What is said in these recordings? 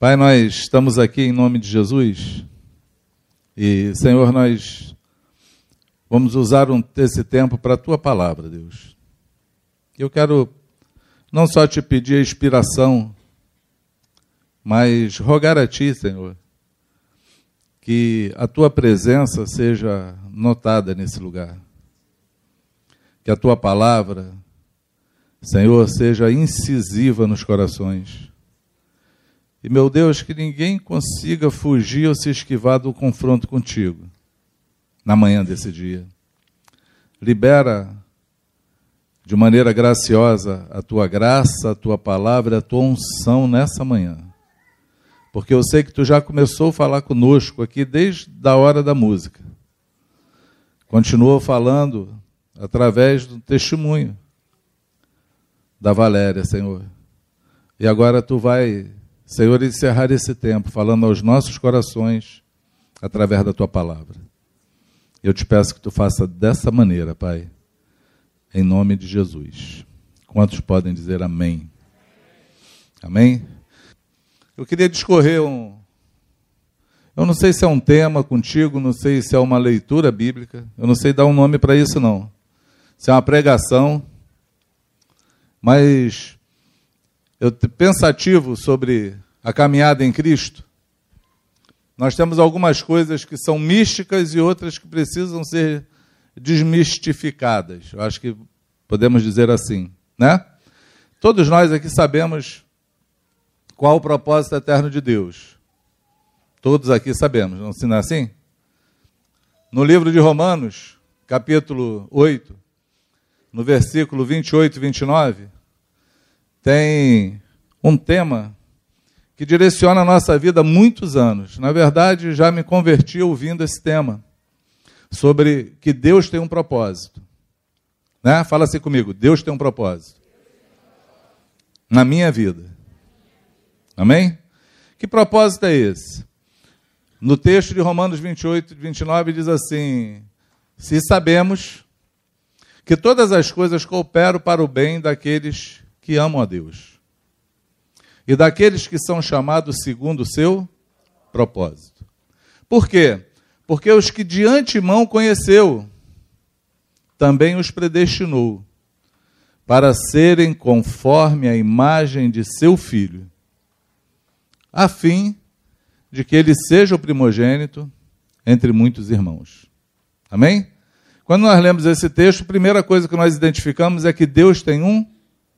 Pai, nós estamos aqui em nome de Jesus e, Senhor, nós vamos usar um, esse tempo para a tua palavra, Deus. Eu quero não só te pedir a inspiração, mas rogar a ti, Senhor, que a tua presença seja notada nesse lugar. Que a tua palavra, Senhor, seja incisiva nos corações e, meu Deus, que ninguém consiga fugir ou se esquivar do confronto contigo na manhã desse dia. Libera de maneira graciosa a tua graça, a tua palavra, a tua unção nessa manhã. Porque eu sei que tu já começou a falar conosco aqui desde a hora da música. Continuou falando através do testemunho da Valéria, Senhor. E agora tu vai Senhor, encerrar esse tempo falando aos nossos corações através da tua palavra. Eu te peço que tu faça dessa maneira, Pai, em nome de Jesus. Quantos podem dizer amém? Amém? Eu queria discorrer um. Eu não sei se é um tema contigo, não sei se é uma leitura bíblica, eu não sei dar um nome para isso, não. Se é uma pregação, mas eu pensativo sobre a caminhada em Cristo, nós temos algumas coisas que são místicas e outras que precisam ser desmistificadas. Eu acho que podemos dizer assim, né? Todos nós aqui sabemos qual o propósito eterno de Deus. Todos aqui sabemos, não, não é assim? No livro de Romanos, capítulo 8, no versículo 28 e 29, tem um tema que direciona a nossa vida há muitos anos. Na verdade, já me converti ouvindo esse tema sobre que Deus tem um propósito. Né? Fala assim comigo: Deus tem um propósito na minha vida. Amém? Que propósito é esse? No texto de Romanos 28 e 29 diz assim: Se sabemos que todas as coisas cooperam para o bem daqueles que amam a Deus. E daqueles que são chamados segundo o seu propósito. Por quê? Porque os que de antemão conheceu, também os predestinou para serem conforme a imagem de seu filho, a fim de que ele seja o primogênito entre muitos irmãos. Amém? Quando nós lemos esse texto, a primeira coisa que nós identificamos é que Deus tem um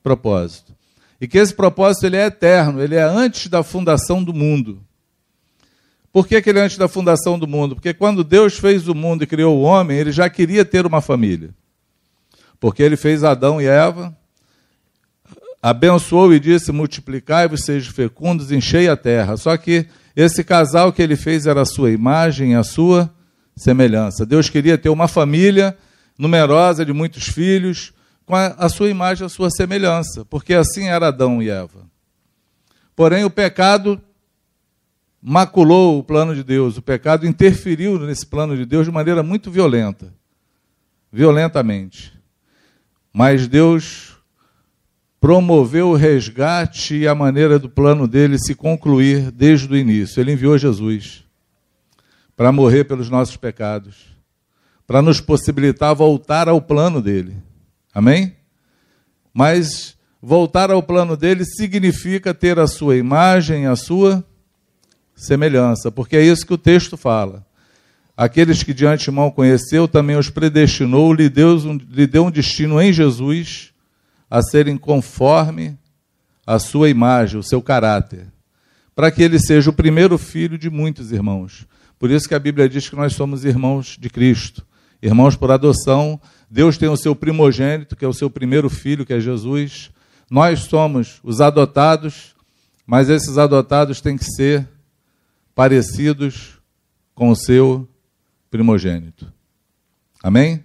propósito. E que esse propósito ele é eterno, ele é antes da fundação do mundo. Por que, que ele é antes da fundação do mundo? Porque quando Deus fez o mundo e criou o homem, ele já queria ter uma família. Porque ele fez Adão e Eva, abençoou e disse: multiplicai-vos, sejam fecundos, enchei a terra. Só que esse casal que ele fez era a sua imagem, a sua semelhança. Deus queria ter uma família numerosa de muitos filhos, com a, a sua imagem, a sua semelhança, porque assim era Adão e Eva. Porém, o pecado maculou o plano de Deus, o pecado interferiu nesse plano de Deus de maneira muito violenta violentamente. Mas Deus promoveu o resgate e a maneira do plano dele se concluir desde o início. Ele enviou Jesus para morrer pelos nossos pecados, para nos possibilitar voltar ao plano dele. Amém? Mas voltar ao plano dele significa ter a sua imagem, a sua semelhança, porque é isso que o texto fala. Aqueles que de antemão conheceu, também os predestinou, lhe deu, um, lhe deu um destino em Jesus a serem conforme a sua imagem, o seu caráter, para que ele seja o primeiro filho de muitos irmãos. Por isso que a Bíblia diz que nós somos irmãos de Cristo, irmãos por adoção, Deus tem o seu primogênito, que é o seu primeiro filho, que é Jesus. Nós somos os adotados, mas esses adotados têm que ser parecidos com o seu primogênito. Amém?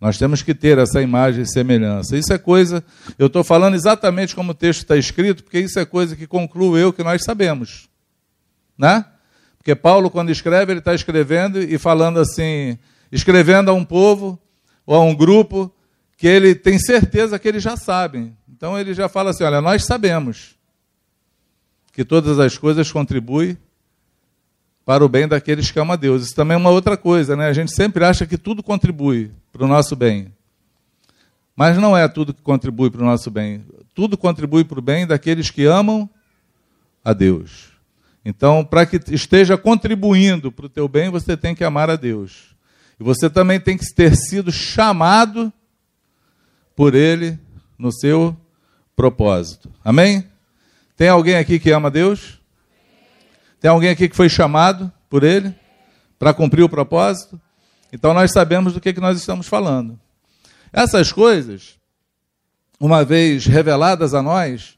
Nós temos que ter essa imagem e semelhança. Isso é coisa, eu estou falando exatamente como o texto está escrito, porque isso é coisa que concluo eu que nós sabemos. Né? Porque Paulo, quando escreve, ele está escrevendo e falando assim, escrevendo a um povo ou a um grupo que ele tem certeza que eles já sabem. Então ele já fala assim: olha, nós sabemos que todas as coisas contribuem para o bem daqueles que amam a Deus. Isso também é uma outra coisa, né? A gente sempre acha que tudo contribui para o nosso bem. Mas não é tudo que contribui para o nosso bem. Tudo contribui para o bem daqueles que amam a Deus. Então, para que esteja contribuindo para o teu bem, você tem que amar a Deus. E você também tem que ter sido chamado por Ele no seu propósito. Amém? Tem alguém aqui que ama Deus? Tem alguém aqui que foi chamado por ele para cumprir o propósito? Então nós sabemos do que, que nós estamos falando. Essas coisas, uma vez reveladas a nós,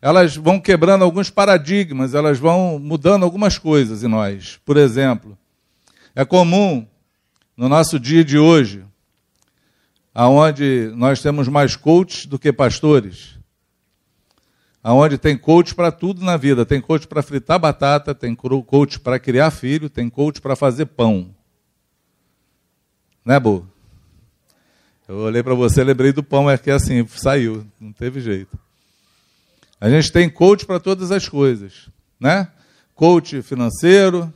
elas vão quebrando alguns paradigmas, elas vão mudando algumas coisas em nós. Por exemplo, é comum no nosso dia de hoje, aonde nós temos mais coaches do que pastores, aonde tem coach para tudo na vida. Tem coach para fritar batata, tem coach para criar filho, tem coach para fazer pão. Né, Bo? Eu olhei para você, lembrei do pão, é que é assim, saiu, não teve jeito. A gente tem coach para todas as coisas, né? Coach financeiro,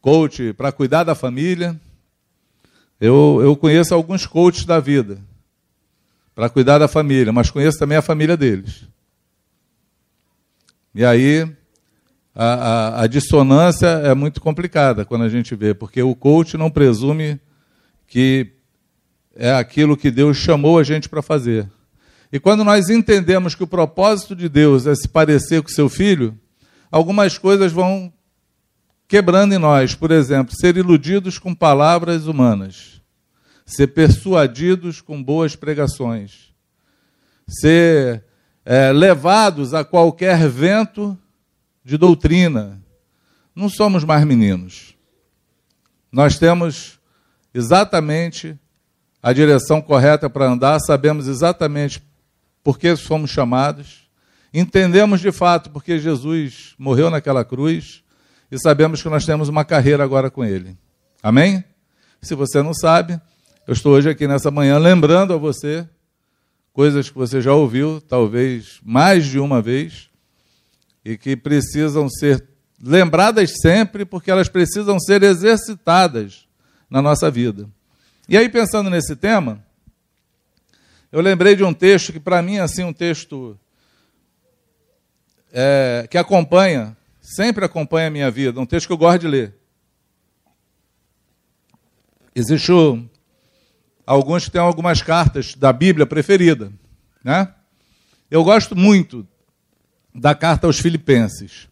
coach para cuidar da família. Eu, eu conheço alguns coaches da vida para cuidar da família, mas conheço também a família deles. E aí a, a, a, dissonância é muito complicada quando a gente vê, porque o coach não presume que é aquilo que Deus chamou a gente para fazer. E quando nós entendemos que o propósito de Deus é se parecer com seu filho, algumas coisas vão quebrando em nós. Por exemplo, ser iludidos com palavras humanas, ser persuadidos com boas pregações, ser é, levados a qualquer vento de doutrina. Não somos mais meninos. Nós temos exatamente a direção correta para andar, sabemos exatamente por que fomos chamados, entendemos de fato porque Jesus morreu naquela cruz e sabemos que nós temos uma carreira agora com Ele. Amém? Se você não sabe, eu estou hoje aqui nessa manhã lembrando a você coisas que você já ouviu, talvez mais de uma vez, e que precisam ser lembradas sempre, porque elas precisam ser exercitadas na nossa vida. E aí, pensando nesse tema, eu lembrei de um texto que, para mim, é assim, um texto é, que acompanha, sempre acompanha a minha vida, um texto que eu gosto de ler. Existe o alguns têm algumas cartas da Bíblia preferida. Né? Eu gosto muito da carta aos Filipenses,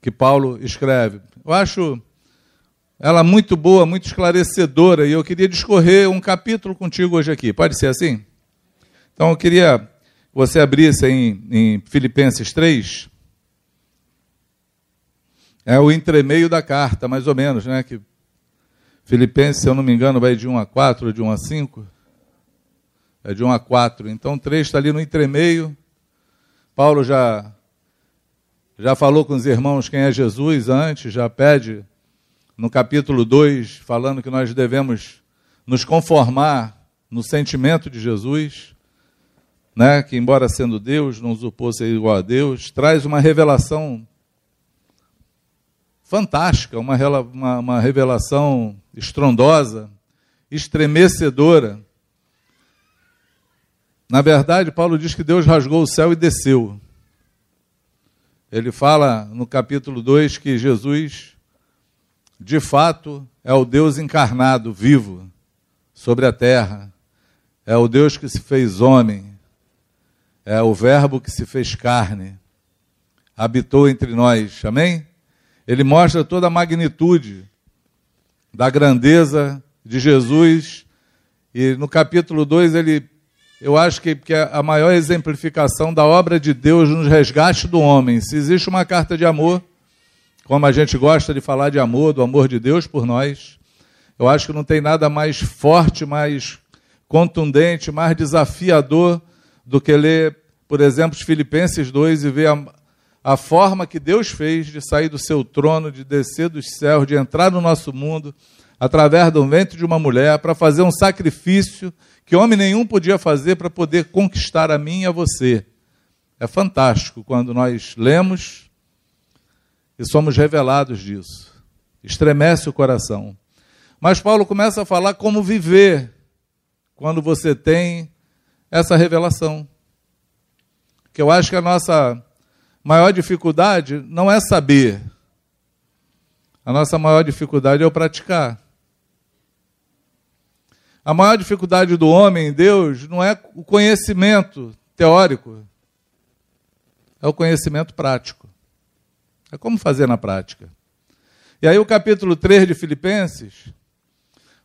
que Paulo escreve. Eu acho ela muito boa, muito esclarecedora, e eu queria discorrer um capítulo contigo hoje aqui. Pode ser assim? Então eu queria que você abrisse em, em Filipenses 3. É o entremeio da carta, mais ou menos, né? Que Filipenses, se eu não me engano, vai de 1 a 4 ou de 1 a 5? É de 1 a 4. Então, 3 está ali no entremeio. Paulo já, já falou com os irmãos quem é Jesus antes, já pede no capítulo 2, falando que nós devemos nos conformar no sentimento de Jesus, né, que, embora sendo Deus, não usurpou ser igual a Deus, traz uma revelação fantástica, uma, uma, uma revelação estrondosa, estremecedora. Na verdade, Paulo diz que Deus rasgou o céu e desceu. Ele fala no capítulo 2 que Jesus, de fato, é o Deus encarnado, vivo, sobre a terra. É o Deus que se fez homem. É o Verbo que se fez carne. Habitou entre nós. Amém? Ele mostra toda a magnitude da grandeza de Jesus. E no capítulo 2, ele, eu acho que, que é a maior exemplificação da obra de Deus no resgate do homem. Se existe uma carta de amor, como a gente gosta de falar de amor, do amor de Deus por nós, eu acho que não tem nada mais forte, mais contundente, mais desafiador do que ler, por exemplo, os Filipenses 2 e ver a, a forma que Deus fez de sair do seu trono, de descer dos céus, de entrar no nosso mundo, através do ventre de uma mulher, para fazer um sacrifício que homem nenhum podia fazer para poder conquistar a mim e a você. É fantástico quando nós lemos e somos revelados disso. Estremece o coração. Mas Paulo começa a falar como viver quando você tem essa revelação. Que eu acho que a nossa maior dificuldade não é saber. A nossa maior dificuldade é o praticar. A maior dificuldade do homem em Deus não é o conhecimento teórico, é o conhecimento prático. É como fazer na prática. E aí, o capítulo 3 de Filipenses,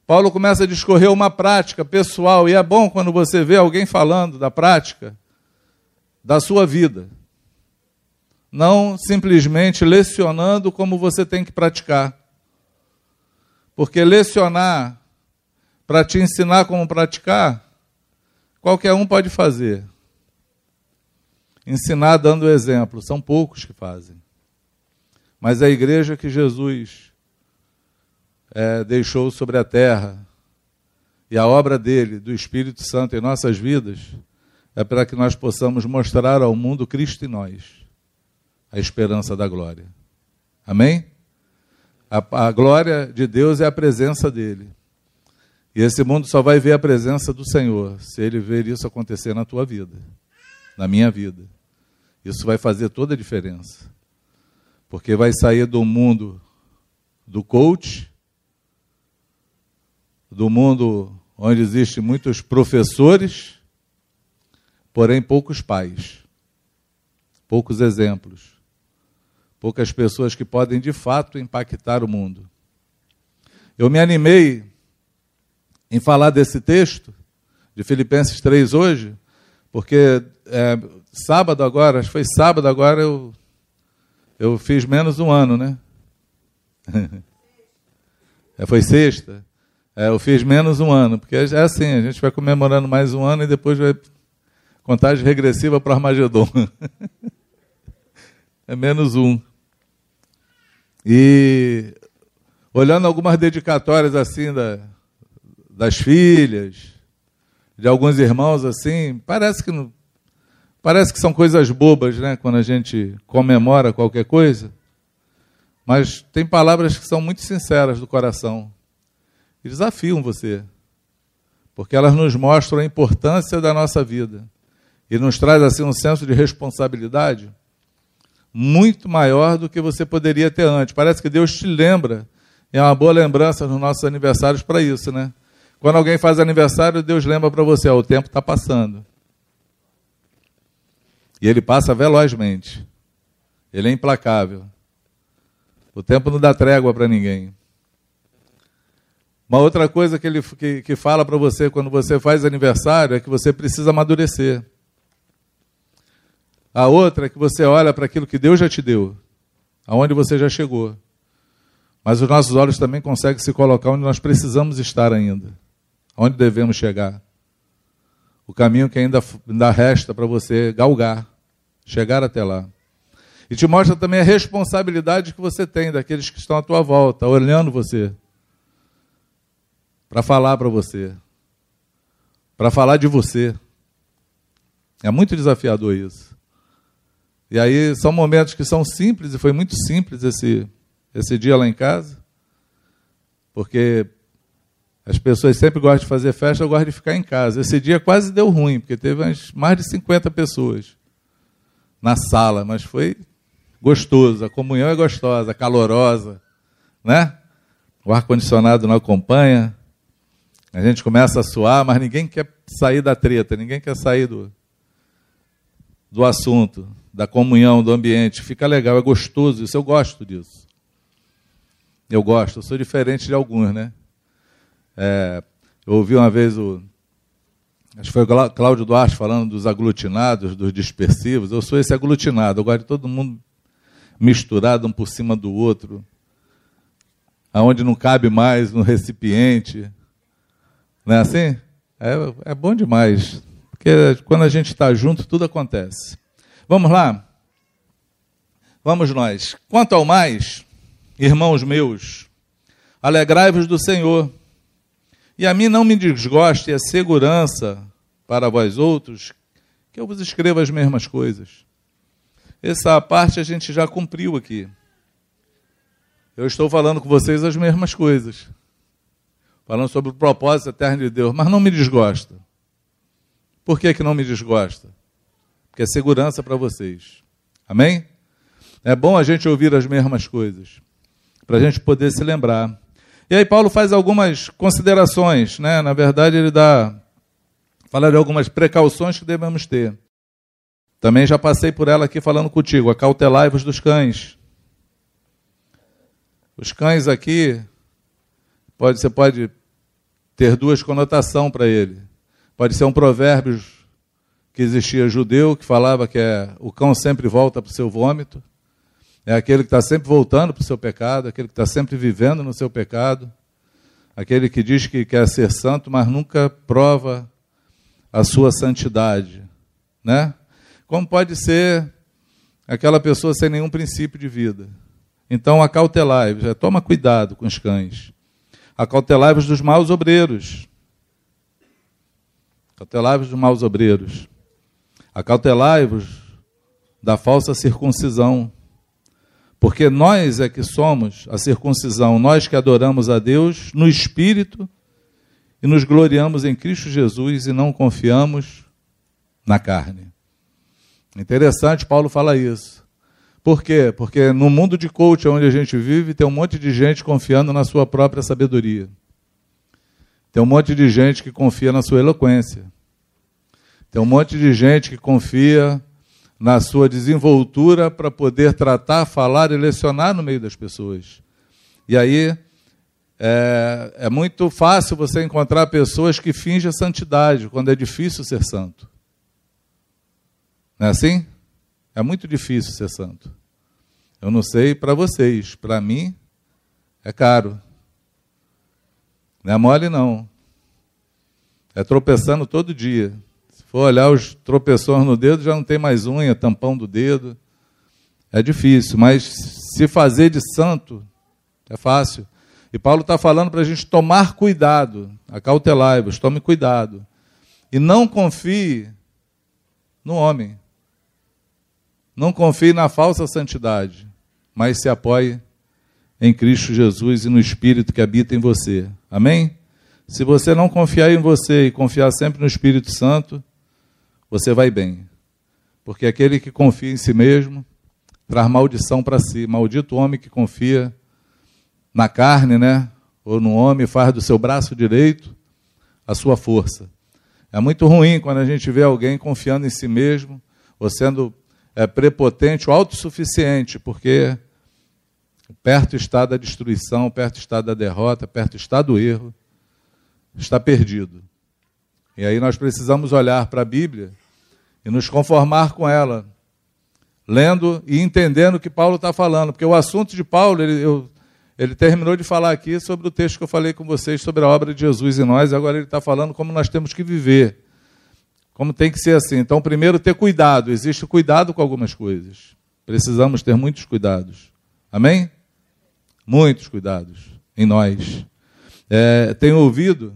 Paulo começa a discorrer uma prática pessoal, e é bom quando você vê alguém falando da prática da sua vida, não simplesmente lecionando como você tem que praticar. Porque lecionar para te ensinar como praticar, qualquer um pode fazer. Ensinar dando exemplo, são poucos que fazem. Mas a igreja que Jesus é, deixou sobre a terra e a obra dele, do Espírito Santo em nossas vidas, é para que nós possamos mostrar ao mundo Cristo em nós, a esperança da glória. Amém? A, a glória de Deus é a presença dele. E esse mundo só vai ver a presença do Senhor se ele ver isso acontecer na tua vida, na minha vida. Isso vai fazer toda a diferença. Porque vai sair do mundo do coach, do mundo onde existem muitos professores, porém poucos pais, poucos exemplos, poucas pessoas que podem de fato impactar o mundo. Eu me animei em falar desse texto de Filipenses 3 hoje, porque é, sábado agora, acho que foi sábado agora, eu, eu fiz menos um ano, né? é, foi sexta. É, eu fiz menos um ano, porque é assim, a gente vai comemorando mais um ano e depois vai contagem regressiva para Armagedon. é menos um. E olhando algumas dedicatórias assim da, das filhas, de alguns irmãos assim, parece que parece que são coisas bobas, né, quando a gente comemora qualquer coisa. Mas tem palavras que são muito sinceras do coração e desafiam você, porque elas nos mostram a importância da nossa vida e nos traz assim um senso de responsabilidade muito maior do que você poderia ter antes. Parece que Deus te lembra, é uma boa lembrança nos nossos aniversários para isso, né? Quando alguém faz aniversário, Deus lembra para você: ó, o tempo está passando. E ele passa velozmente. Ele é implacável. O tempo não dá trégua para ninguém. Uma outra coisa que ele que, que fala para você quando você faz aniversário é que você precisa amadurecer. A outra é que você olha para aquilo que Deus já te deu, aonde você já chegou. Mas os nossos olhos também conseguem se colocar onde nós precisamos estar ainda. Onde devemos chegar? O caminho que ainda, ainda resta para você galgar, chegar até lá. E te mostra também a responsabilidade que você tem daqueles que estão à tua volta, olhando você, para falar para você, para falar de você. É muito desafiador isso. E aí são momentos que são simples, e foi muito simples esse, esse dia lá em casa, porque as pessoas sempre gostam de fazer festa, eu gosto de ficar em casa. Esse dia quase deu ruim, porque teve mais de 50 pessoas na sala, mas foi gostoso. A comunhão é gostosa, calorosa, né? O ar-condicionado não acompanha. A gente começa a suar, mas ninguém quer sair da treta, ninguém quer sair do, do assunto, da comunhão, do ambiente. Fica legal, é gostoso isso, eu gosto disso. Eu gosto, eu sou diferente de alguns, né? É, eu ouvi uma vez o. Acho que foi o Cláudio Duarte falando dos aglutinados, dos dispersivos. Eu sou esse aglutinado, eu gosto de todo mundo misturado um por cima do outro, aonde não cabe mais no recipiente. Não é assim? É, é bom demais. Porque quando a gente está junto, tudo acontece. Vamos lá? Vamos nós. Quanto ao mais, irmãos meus, alegrai-vos do Senhor. E a mim não me desgoste a segurança para vós outros que eu vos escreva as mesmas coisas. Essa parte a gente já cumpriu aqui. Eu estou falando com vocês as mesmas coisas. Falando sobre o propósito eterno de Deus, mas não me desgosta. Por que, que não me desgosta? Porque é segurança para vocês. Amém? É bom a gente ouvir as mesmas coisas, para a gente poder se lembrar. E aí Paulo faz algumas considerações, né? Na verdade, ele dá fala de algumas precauções que devemos ter. Também já passei por ela aqui falando contigo, acautelai-vos dos cães. Os cães aqui, pode, você pode ter duas conotações para ele. Pode ser um provérbio que existia judeu, que falava que é, o cão sempre volta para o seu vômito. É aquele que está sempre voltando para o seu pecado, aquele que está sempre vivendo no seu pecado, aquele que diz que quer ser santo, mas nunca prova a sua santidade, né? Como pode ser aquela pessoa sem nenhum princípio de vida? Então, acautelai-vos, toma cuidado com os cães. Acautelai-vos dos maus obreiros. Acautelai-vos dos maus obreiros. Acautelai-vos da falsa circuncisão. Porque nós é que somos a circuncisão, nós que adoramos a Deus no Espírito e nos gloriamos em Cristo Jesus e não confiamos na carne. Interessante, Paulo fala isso. Por quê? Porque no mundo de coach onde a gente vive, tem um monte de gente confiando na sua própria sabedoria. Tem um monte de gente que confia na sua eloquência. Tem um monte de gente que confia na sua desenvoltura para poder tratar, falar e lecionar no meio das pessoas. E aí é, é, muito fácil você encontrar pessoas que fingem santidade, quando é difícil ser santo. Não é assim? É muito difícil ser santo. Eu não sei para vocês, para mim é caro. Não é mole, não. É tropeçando todo dia for olhar os tropeções no dedo, já não tem mais unha, tampão do dedo. É difícil, mas se fazer de santo é fácil. E Paulo está falando para a gente tomar cuidado, acautelai-vos, tome cuidado. E não confie no homem. Não confie na falsa santidade, mas se apoie em Cristo Jesus e no Espírito que habita em você. Amém? Se você não confiar em você e confiar sempre no Espírito Santo, você vai bem. Porque aquele que confia em si mesmo traz maldição para si. Maldito homem que confia na carne, né? Ou no homem, faz do seu braço direito a sua força. É muito ruim quando a gente vê alguém confiando em si mesmo, ou sendo é, prepotente ou autossuficiente, porque perto está da destruição, perto está da derrota, perto está do erro, está perdido. E aí nós precisamos olhar para a Bíblia e nos conformar com ela, lendo e entendendo o que Paulo está falando, porque o assunto de Paulo, ele, eu, ele terminou de falar aqui sobre o texto que eu falei com vocês sobre a obra de Jesus em nós, agora ele está falando como nós temos que viver, como tem que ser assim. Então, primeiro, ter cuidado, existe cuidado com algumas coisas, precisamos ter muitos cuidados, amém? Muitos cuidados em nós. É, tenho ouvido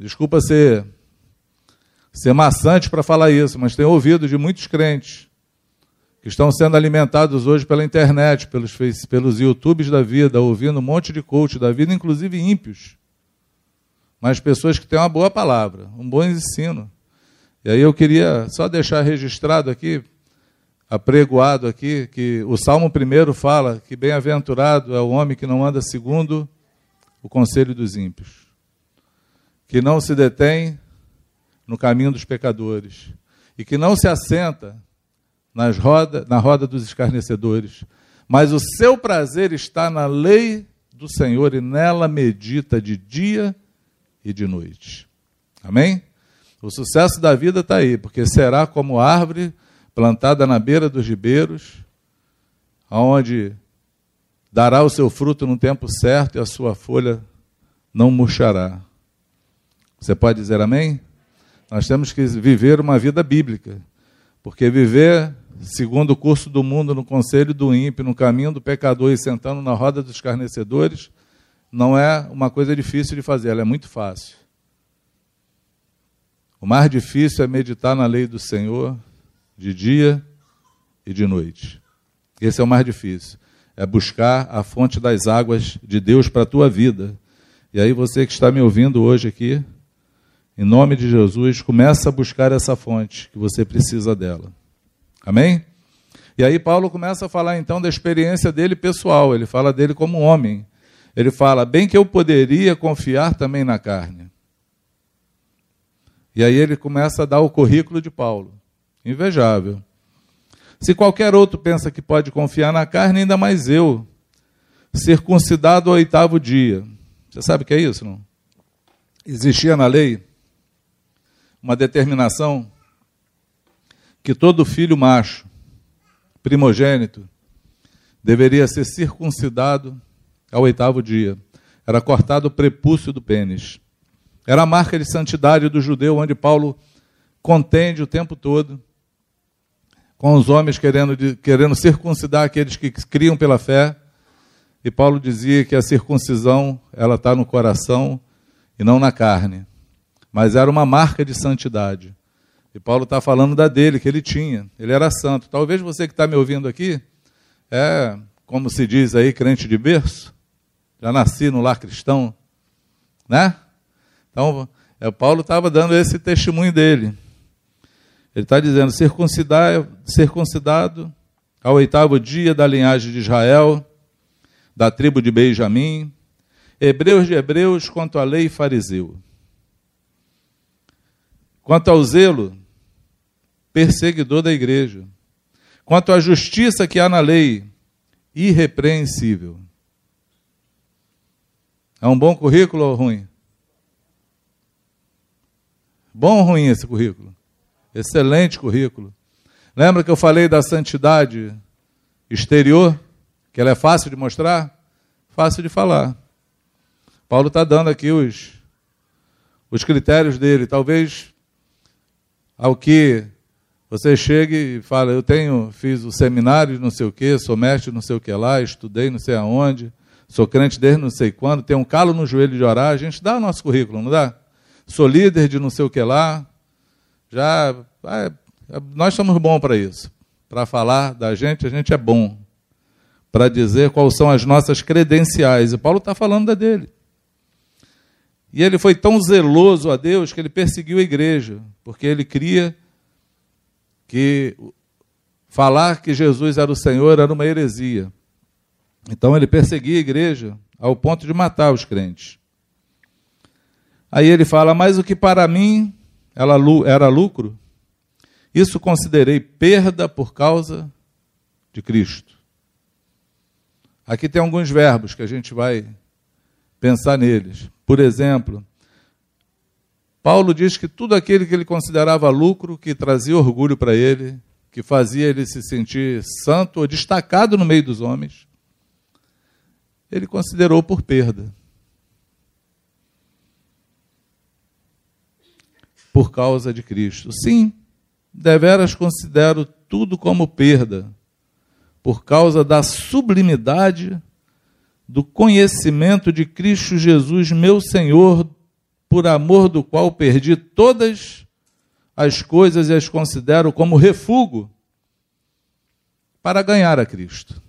Desculpa ser, ser maçante para falar isso, mas tenho ouvido de muitos crentes que estão sendo alimentados hoje pela internet, pelos, pelos YouTubes da vida, ouvindo um monte de coach da vida, inclusive ímpios. Mas pessoas que têm uma boa palavra, um bom ensino. E aí eu queria só deixar registrado aqui, apregoado aqui, que o Salmo primeiro fala que bem-aventurado é o homem que não anda segundo o conselho dos ímpios que não se detém no caminho dos pecadores e que não se assenta nas roda, na roda dos escarnecedores, mas o seu prazer está na lei do Senhor e nela medita de dia e de noite. Amém? O sucesso da vida está aí, porque será como árvore plantada na beira dos ribeiros, onde dará o seu fruto no tempo certo e a sua folha não murchará. Você pode dizer amém? Nós temos que viver uma vida bíblica, porque viver segundo o curso do mundo, no conselho do ímpio, no caminho do pecador e sentando na roda dos escarnecedores, não é uma coisa difícil de fazer, ela é muito fácil. O mais difícil é meditar na lei do Senhor de dia e de noite. Esse é o mais difícil. É buscar a fonte das águas de Deus para a tua vida. E aí você que está me ouvindo hoje aqui, em nome de Jesus, começa a buscar essa fonte que você precisa dela. Amém? E aí Paulo começa a falar então da experiência dele pessoal, ele fala dele como homem. Ele fala: "Bem que eu poderia confiar também na carne". E aí ele começa a dar o currículo de Paulo. Invejável. Se qualquer outro pensa que pode confiar na carne, ainda mais eu, circuncidado ao oitavo dia. Você sabe o que é isso, não? Existia na lei uma determinação que todo filho macho, primogênito, deveria ser circuncidado ao oitavo dia. Era cortado o prepúcio do pênis. Era a marca de santidade do judeu, onde Paulo contende o tempo todo com os homens querendo, querendo circuncidar aqueles que criam pela fé. E Paulo dizia que a circuncisão ela está no coração e não na carne. Mas era uma marca de santidade. E Paulo está falando da dele, que ele tinha. Ele era santo. Talvez você que está me ouvindo aqui, é, como se diz aí, crente de berço. Já nasci no lar cristão. Né? Então, é, Paulo estava dando esse testemunho dele. Ele está dizendo: circuncidado, circuncidado ao oitavo dia da linhagem de Israel, da tribo de Benjamim, hebreus de hebreus, quanto à lei fariseu. Quanto ao zelo, perseguidor da igreja. Quanto à justiça que há na lei, irrepreensível. É um bom currículo ou ruim? Bom ou ruim esse currículo? Excelente currículo. Lembra que eu falei da santidade exterior? Que ela é fácil de mostrar? Fácil de falar. Paulo está dando aqui os, os critérios dele. Talvez ao que você chegue e fala, eu tenho, fiz o seminário não sei o que, sou mestre não sei o que lá, estudei não sei aonde, sou crente desde não sei quando, tenho um calo no joelho de orar, a gente dá o nosso currículo, não dá? Sou líder de não sei o que lá, já, é, nós somos bons para isso. Para falar da gente, a gente é bom. Para dizer quais são as nossas credenciais. E Paulo está falando da dele. E ele foi tão zeloso a Deus que ele perseguiu a igreja, porque ele cria que falar que Jesus era o Senhor era uma heresia. Então ele perseguia a igreja ao ponto de matar os crentes. Aí ele fala: Mas o que para mim era lucro, isso considerei perda por causa de Cristo. Aqui tem alguns verbos que a gente vai pensar neles. Por exemplo, Paulo diz que tudo aquele que ele considerava lucro, que trazia orgulho para ele, que fazia ele se sentir santo ou destacado no meio dos homens, ele considerou por perda. Por causa de Cristo. Sim, deveras considero tudo como perda, por causa da sublimidade do conhecimento de Cristo Jesus, meu Senhor, por amor do qual perdi todas as coisas e as considero como refúgio para ganhar a Cristo.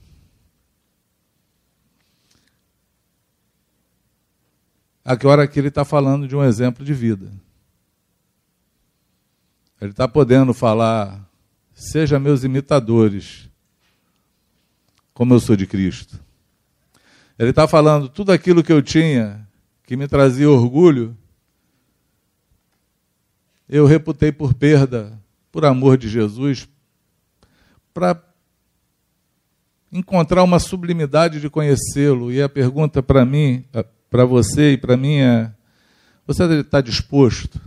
Agora aqui ele está falando de um exemplo de vida. Ele está podendo falar, seja meus imitadores, como eu sou de Cristo. Ele está falando tudo aquilo que eu tinha, que me trazia orgulho, eu reputei por perda, por amor de Jesus, para encontrar uma sublimidade de conhecê-lo. E a pergunta para mim, para você e para mim é: você está disposto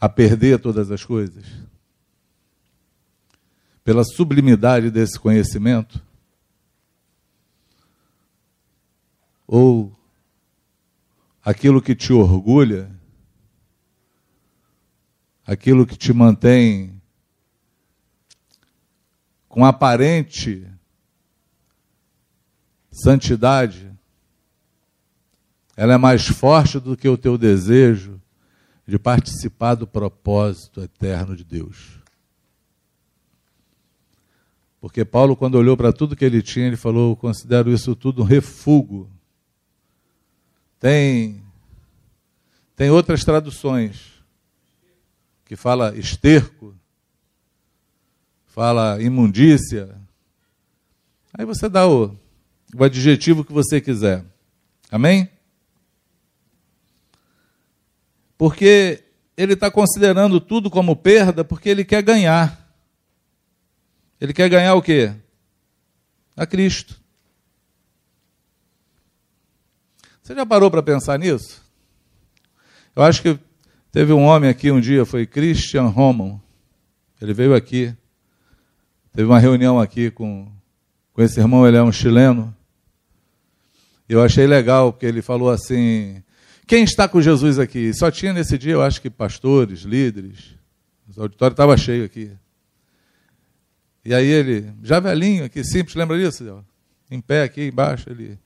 a perder todas as coisas? Pela sublimidade desse conhecimento? Ou aquilo que te orgulha, aquilo que te mantém com aparente santidade, ela é mais forte do que o teu desejo de participar do propósito eterno de Deus. Porque Paulo, quando olhou para tudo que ele tinha, ele falou: Eu considero isso tudo um refúgio. Tem, tem outras traduções que fala esterco, fala imundícia. Aí você dá o, o adjetivo que você quiser. Amém? Porque ele está considerando tudo como perda porque ele quer ganhar. Ele quer ganhar o quê? A Cristo. Você já parou para pensar nisso? Eu acho que teve um homem aqui um dia, foi Christian Roman. Ele veio aqui. Teve uma reunião aqui com, com esse irmão, ele é um chileno. Eu achei legal, porque ele falou assim: quem está com Jesus aqui? Só tinha nesse dia, eu acho que pastores, líderes. O auditório estava cheio aqui. E aí ele, já velhinho aqui, simples, lembra disso? Em pé aqui embaixo, ele.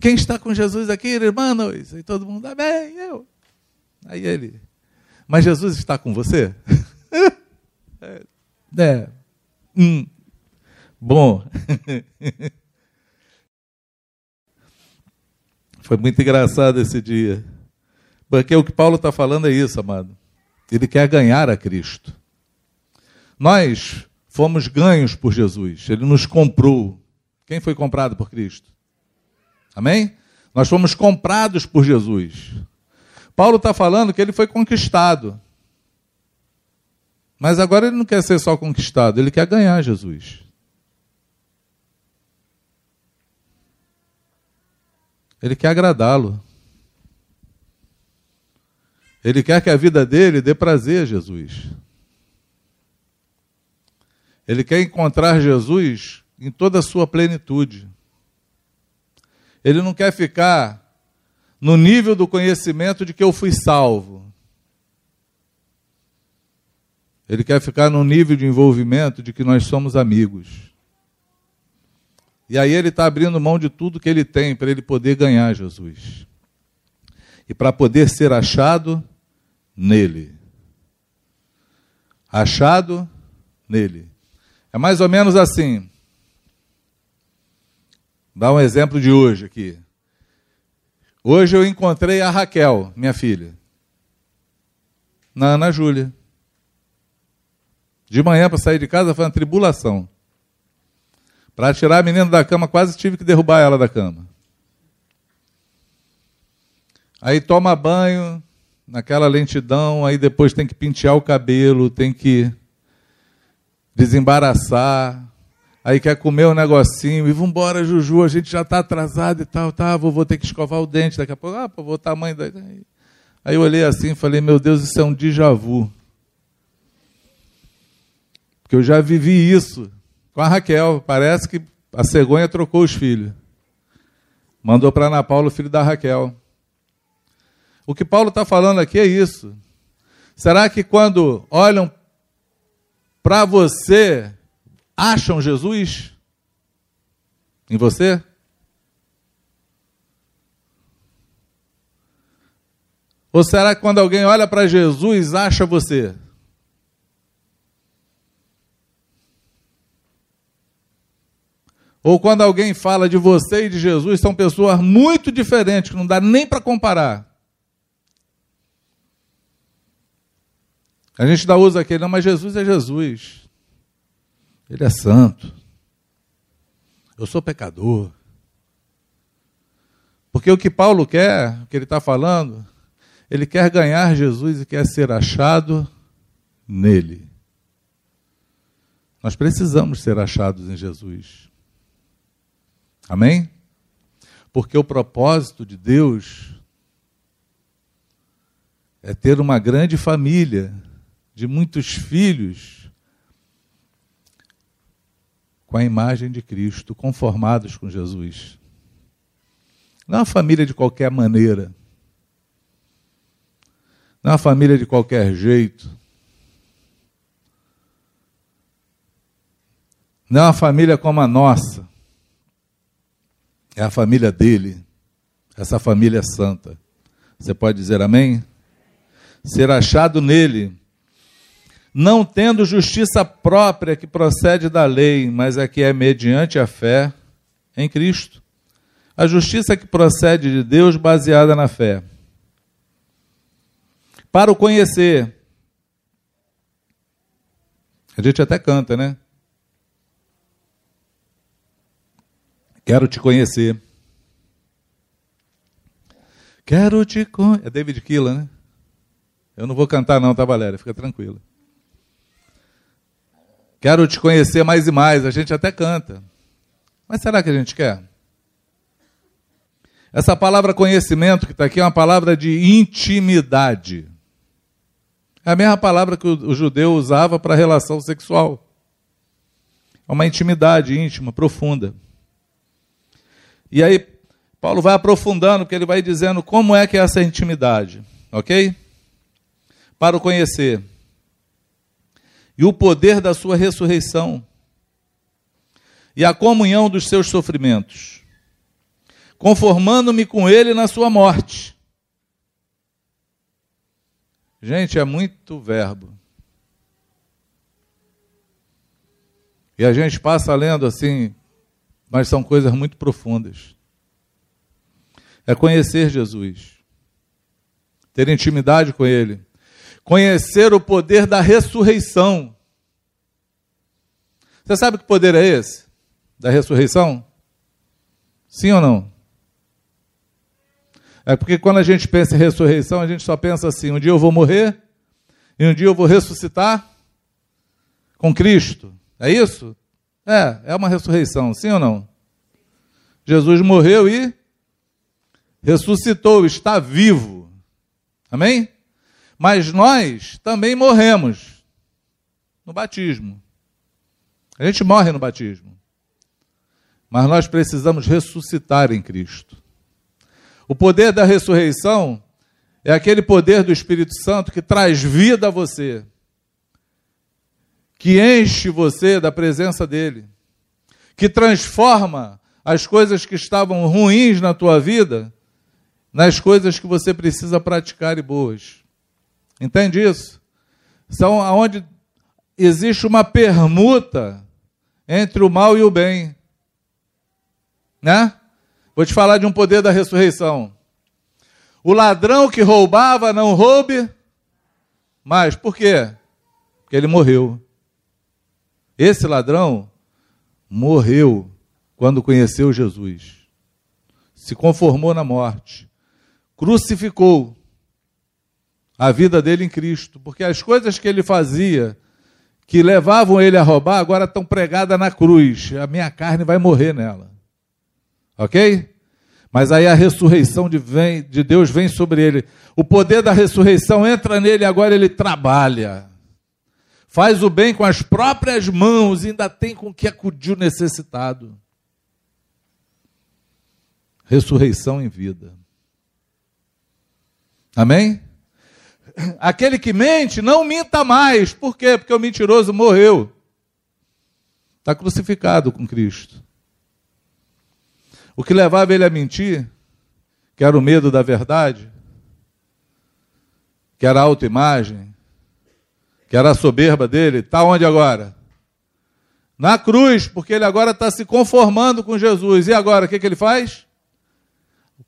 Quem está com Jesus aqui, irmãos? E todo mundo, amém, eu. Aí ele, mas Jesus está com você? é. é. Hum. Bom. Foi muito engraçado esse dia. Porque o que Paulo está falando é isso, amado. Ele quer ganhar a Cristo. Nós fomos ganhos por Jesus. Ele nos comprou. Quem foi comprado por Cristo? Amém? Nós fomos comprados por Jesus. Paulo está falando que ele foi conquistado. Mas agora ele não quer ser só conquistado, ele quer ganhar Jesus. Ele quer agradá-lo. Ele quer que a vida dele dê prazer a Jesus. Ele quer encontrar Jesus em toda a sua plenitude. Ele não quer ficar no nível do conhecimento de que eu fui salvo. Ele quer ficar no nível de envolvimento de que nós somos amigos. E aí ele está abrindo mão de tudo que ele tem para ele poder ganhar Jesus. E para poder ser achado nele. Achado nele. É mais ou menos assim. Dá um exemplo de hoje aqui. Hoje eu encontrei a Raquel, minha filha, na Ana Júlia. De manhã para sair de casa foi uma tribulação. Para tirar a menina da cama, quase tive que derrubar ela da cama. Aí toma banho, naquela lentidão, aí depois tem que pentear o cabelo, tem que desembaraçar, aí quer comer um negocinho, e vambora, Juju, a gente já está atrasado e tal, tá, vou, vou ter que escovar o dente daqui a pouco, ah, vou tamanho da... Aí eu olhei assim e falei, meu Deus, isso é um déjà vu. Porque eu já vivi isso com a Raquel, parece que a cegonha trocou os filhos. Mandou para Ana Paula o filho da Raquel. O que Paulo está falando aqui é isso. Será que quando olham para você, acham Jesus em você? Ou será que quando alguém olha para Jesus, acha você? Ou quando alguém fala de você e de Jesus, são pessoas muito diferentes, que não dá nem para comparar. A gente ainda usa aquele, não, mas Jesus é Jesus. Ele é santo. Eu sou pecador. Porque o que Paulo quer, o que ele está falando, ele quer ganhar Jesus e quer ser achado nele. Nós precisamos ser achados em Jesus. Amém? Porque o propósito de Deus é ter uma grande família de muitos filhos com a imagem de Cristo, conformados com Jesus. Não é uma família de qualquer maneira. Não é uma família de qualquer jeito. Não é uma família como a nossa. É a família dele. Essa família é santa. Você pode dizer amém? Ser achado nele, não tendo justiça própria que procede da lei, mas a que é mediante a fé em Cristo. A justiça que procede de Deus baseada na fé. Para o conhecer. A gente até canta, né? Quero te conhecer. Quero te conhecer. É David Killa, né? Eu não vou cantar, não, tá, Valéria? Fica tranquila. Quero te conhecer mais e mais. A gente até canta. Mas será que a gente quer? Essa palavra conhecimento que está aqui é uma palavra de intimidade. É a mesma palavra que o judeu usava para relação sexual. É uma intimidade íntima, profunda. E aí, Paulo vai aprofundando, porque ele vai dizendo como é que é essa intimidade, ok? Para o conhecer. E o poder da sua ressurreição. E a comunhão dos seus sofrimentos. Conformando-me com ele na sua morte. Gente, é muito verbo. E a gente passa lendo assim, mas são coisas muito profundas. É conhecer Jesus, ter intimidade com Ele, conhecer o poder da ressurreição. Você sabe que poder é esse? Da ressurreição? Sim ou não? É porque quando a gente pensa em ressurreição, a gente só pensa assim: um dia eu vou morrer e um dia eu vou ressuscitar com Cristo. É isso? É, é uma ressurreição, sim ou não? Jesus morreu e ressuscitou, está vivo. Amém? Mas nós também morremos no batismo. A gente morre no batismo. Mas nós precisamos ressuscitar em Cristo. O poder da ressurreição é aquele poder do Espírito Santo que traz vida a você que enche você da presença dele, que transforma as coisas que estavam ruins na tua vida nas coisas que você precisa praticar e boas. Entende isso? São aonde existe uma permuta entre o mal e o bem. Né? Vou te falar de um poder da ressurreição. O ladrão que roubava não roube mais. Por quê? Porque ele morreu. Esse ladrão morreu quando conheceu Jesus. Se conformou na morte. Crucificou a vida dele em Cristo, porque as coisas que ele fazia que levavam ele a roubar agora estão pregadas na cruz. A minha carne vai morrer nela. OK? Mas aí a ressurreição de, vem, de Deus vem sobre ele. O poder da ressurreição entra nele agora ele trabalha faz o bem com as próprias mãos ainda tem com que acudir o necessitado. Ressurreição em vida. Amém? Aquele que mente, não minta mais. Por quê? Porque o mentiroso morreu. Está crucificado com Cristo. O que levava ele a mentir, que era o medo da verdade, que era a autoimagem, que era a soberba dele, está onde agora? Na cruz, porque ele agora está se conformando com Jesus. E agora, o que, que ele faz?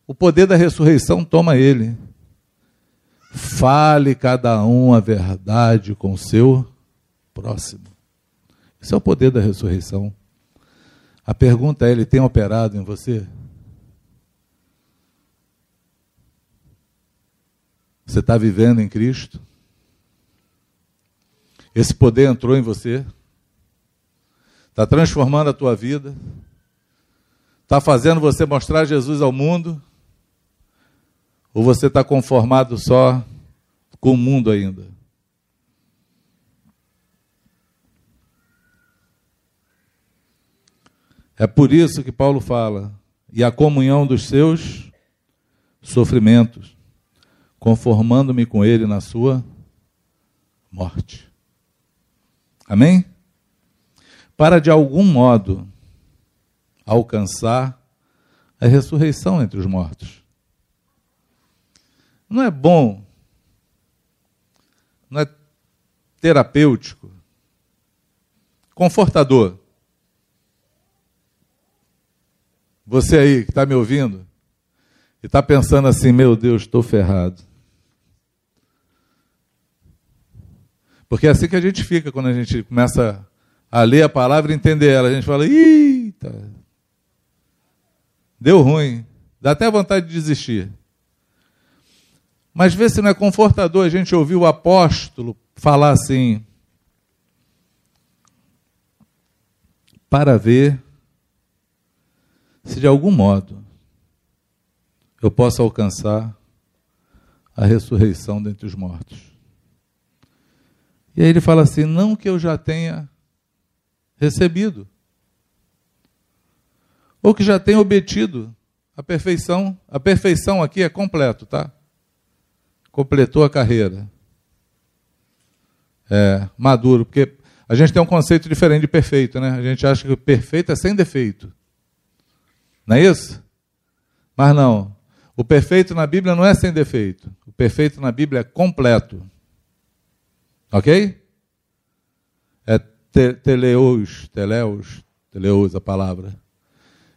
O poder da ressurreição toma ele. Fale cada um a verdade com o seu próximo. Esse é o poder da ressurreição. A pergunta é: ele tem operado em você? Você está vivendo em Cristo? Esse poder entrou em você, está transformando a tua vida, está fazendo você mostrar Jesus ao mundo, ou você está conformado só com o mundo ainda? É por isso que Paulo fala, e a comunhão dos seus sofrimentos, conformando-me com ele na sua morte. Amém? para de algum modo alcançar a ressurreição entre os mortos. Não é bom, não é terapêutico, confortador. Você aí que está me ouvindo e está pensando assim: meu Deus, estou ferrado. Porque é assim que a gente fica quando a gente começa a ler a palavra e entender ela. A gente fala: eita, deu ruim, dá até vontade de desistir. Mas vê se não é confortador a gente ouvir o apóstolo falar assim: para ver se de algum modo eu posso alcançar a ressurreição dentre os mortos. E aí ele fala assim: não que eu já tenha recebido, ou que já tenha obtido a perfeição. A perfeição aqui é completo, tá? Completou a carreira. É, maduro, porque a gente tem um conceito diferente de perfeito, né? A gente acha que perfeito é sem defeito. Não é isso? Mas não. O perfeito na Bíblia não é sem defeito. O perfeito na Bíblia é completo. Ok? É te, teleus, teleus, teleus a palavra.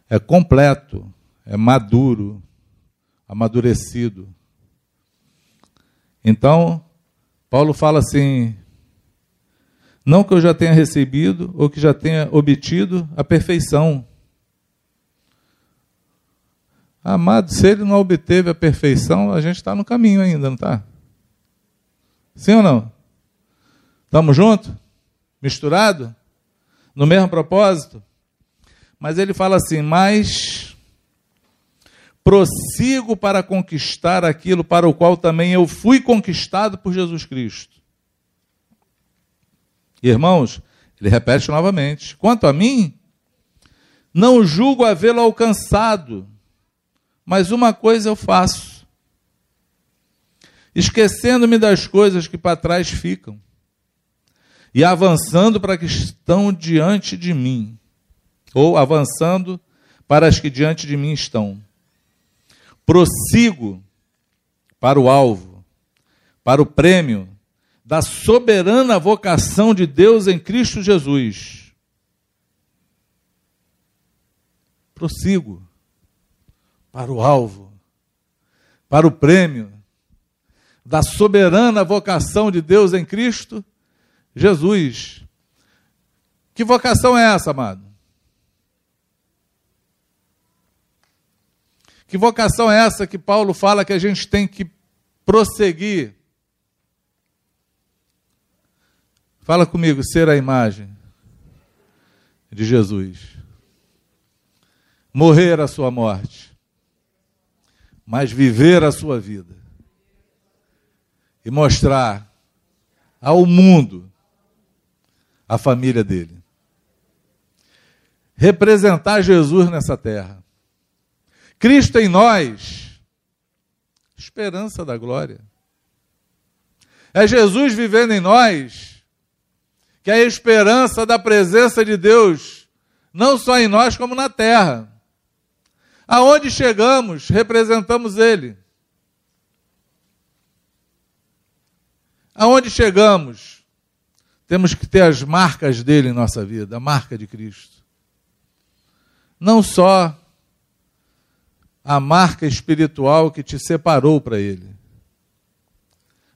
É completo, é maduro, amadurecido. Então, Paulo fala assim: não que eu já tenha recebido ou que já tenha obtido a perfeição. Amado, se ele não obteve a perfeição, a gente está no caminho ainda, não está? Sim ou não? Estamos juntos? Misturado? No mesmo propósito? Mas ele fala assim: mas prossigo para conquistar aquilo para o qual também eu fui conquistado por Jesus Cristo. Irmãos, ele repete novamente: quanto a mim, não julgo havê-lo alcançado, mas uma coisa eu faço, esquecendo-me das coisas que para trás ficam e avançando para que estão diante de mim, ou avançando para as que diante de mim estão. Prossigo para o alvo, para o prêmio da soberana vocação de Deus em Cristo Jesus. Prossigo para o alvo, para o prêmio da soberana vocação de Deus em Cristo Jesus. Que vocação é essa, amado? Que vocação é essa que Paulo fala que a gente tem que prosseguir? Fala comigo, ser a imagem de Jesus. Morrer a sua morte, mas viver a sua vida. E mostrar ao mundo a família dele. Representar Jesus nessa terra. Cristo em nós, esperança da glória. É Jesus vivendo em nós que é a esperança da presença de Deus, não só em nós, como na terra. Aonde chegamos, representamos Ele. Aonde chegamos, temos que ter as marcas dele em nossa vida, a marca de Cristo. Não só a marca espiritual que te separou para Ele,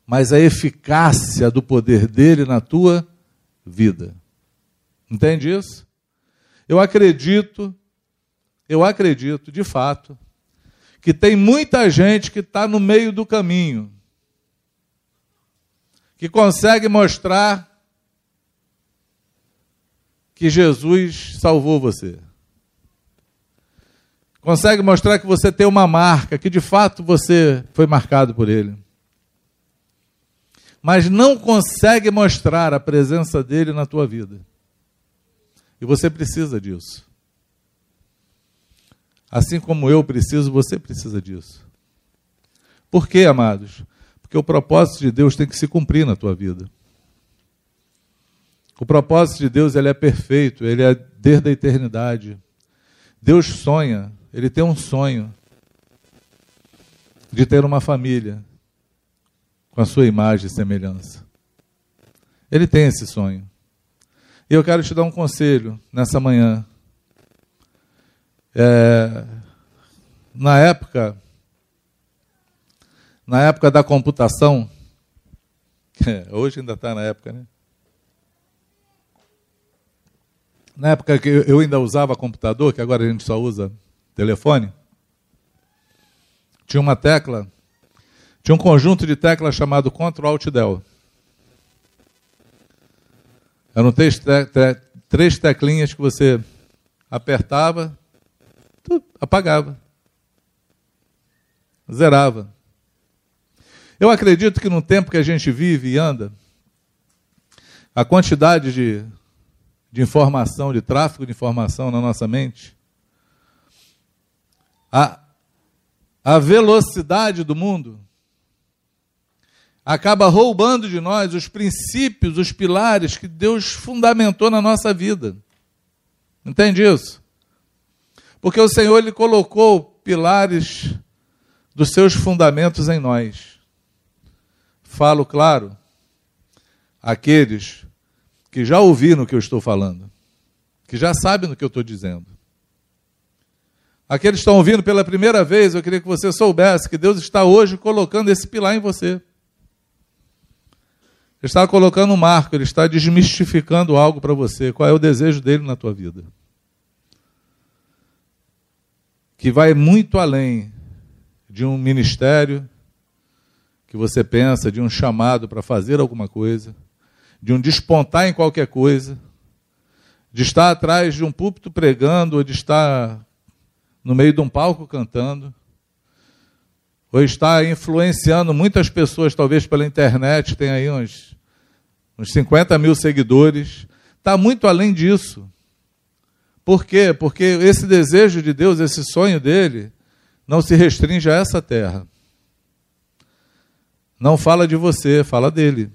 mas a eficácia do poder dele na tua vida. Entende isso? Eu acredito, eu acredito, de fato, que tem muita gente que está no meio do caminho, que consegue mostrar que Jesus salvou você. Consegue mostrar que você tem uma marca, que de fato você foi marcado por Ele mas não consegue mostrar a presença dele na tua vida. E você precisa disso. Assim como eu preciso, você precisa disso. Por quê, amados? Porque o propósito de Deus tem que se cumprir na tua vida. O propósito de Deus ele é perfeito, ele é desde a eternidade. Deus sonha, ele tem um sonho de ter uma família com a sua imagem e semelhança. Ele tem esse sonho. E eu quero te dar um conselho nessa manhã. É, na época, na época da computação, hoje ainda está na época, né? Na época que eu ainda usava computador, que agora a gente só usa telefone, tinha uma tecla, tinha um conjunto de teclas chamado Ctrl Alt Del. Eram três, te três teclinhas que você apertava, apagava, zerava. Eu acredito que no tempo que a gente vive e anda, a quantidade de, de informação, de tráfego de informação na nossa mente, a, a velocidade do mundo, acaba roubando de nós os princípios, os pilares que Deus fundamentou na nossa vida. Entende isso? Porque o Senhor ele colocou pilares dos seus fundamentos em nós. Falo, claro, aqueles que já ouviram o que eu estou falando, que já sabem do que eu estou dizendo. Aqueles que estão ouvindo pela primeira vez, eu queria que você soubesse que Deus está hoje colocando esse pilar em você. Ele está colocando um marco, ele está desmistificando algo para você. Qual é o desejo dele na tua vida? Que vai muito além de um ministério que você pensa, de um chamado para fazer alguma coisa, de um despontar em qualquer coisa, de estar atrás de um púlpito pregando ou de estar no meio de um palco cantando ou está influenciando muitas pessoas, talvez pela internet, tem aí uns, uns 50 mil seguidores, está muito além disso. Por quê? Porque esse desejo de Deus, esse sonho dele, não se restringe a essa terra. Não fala de você, fala dele.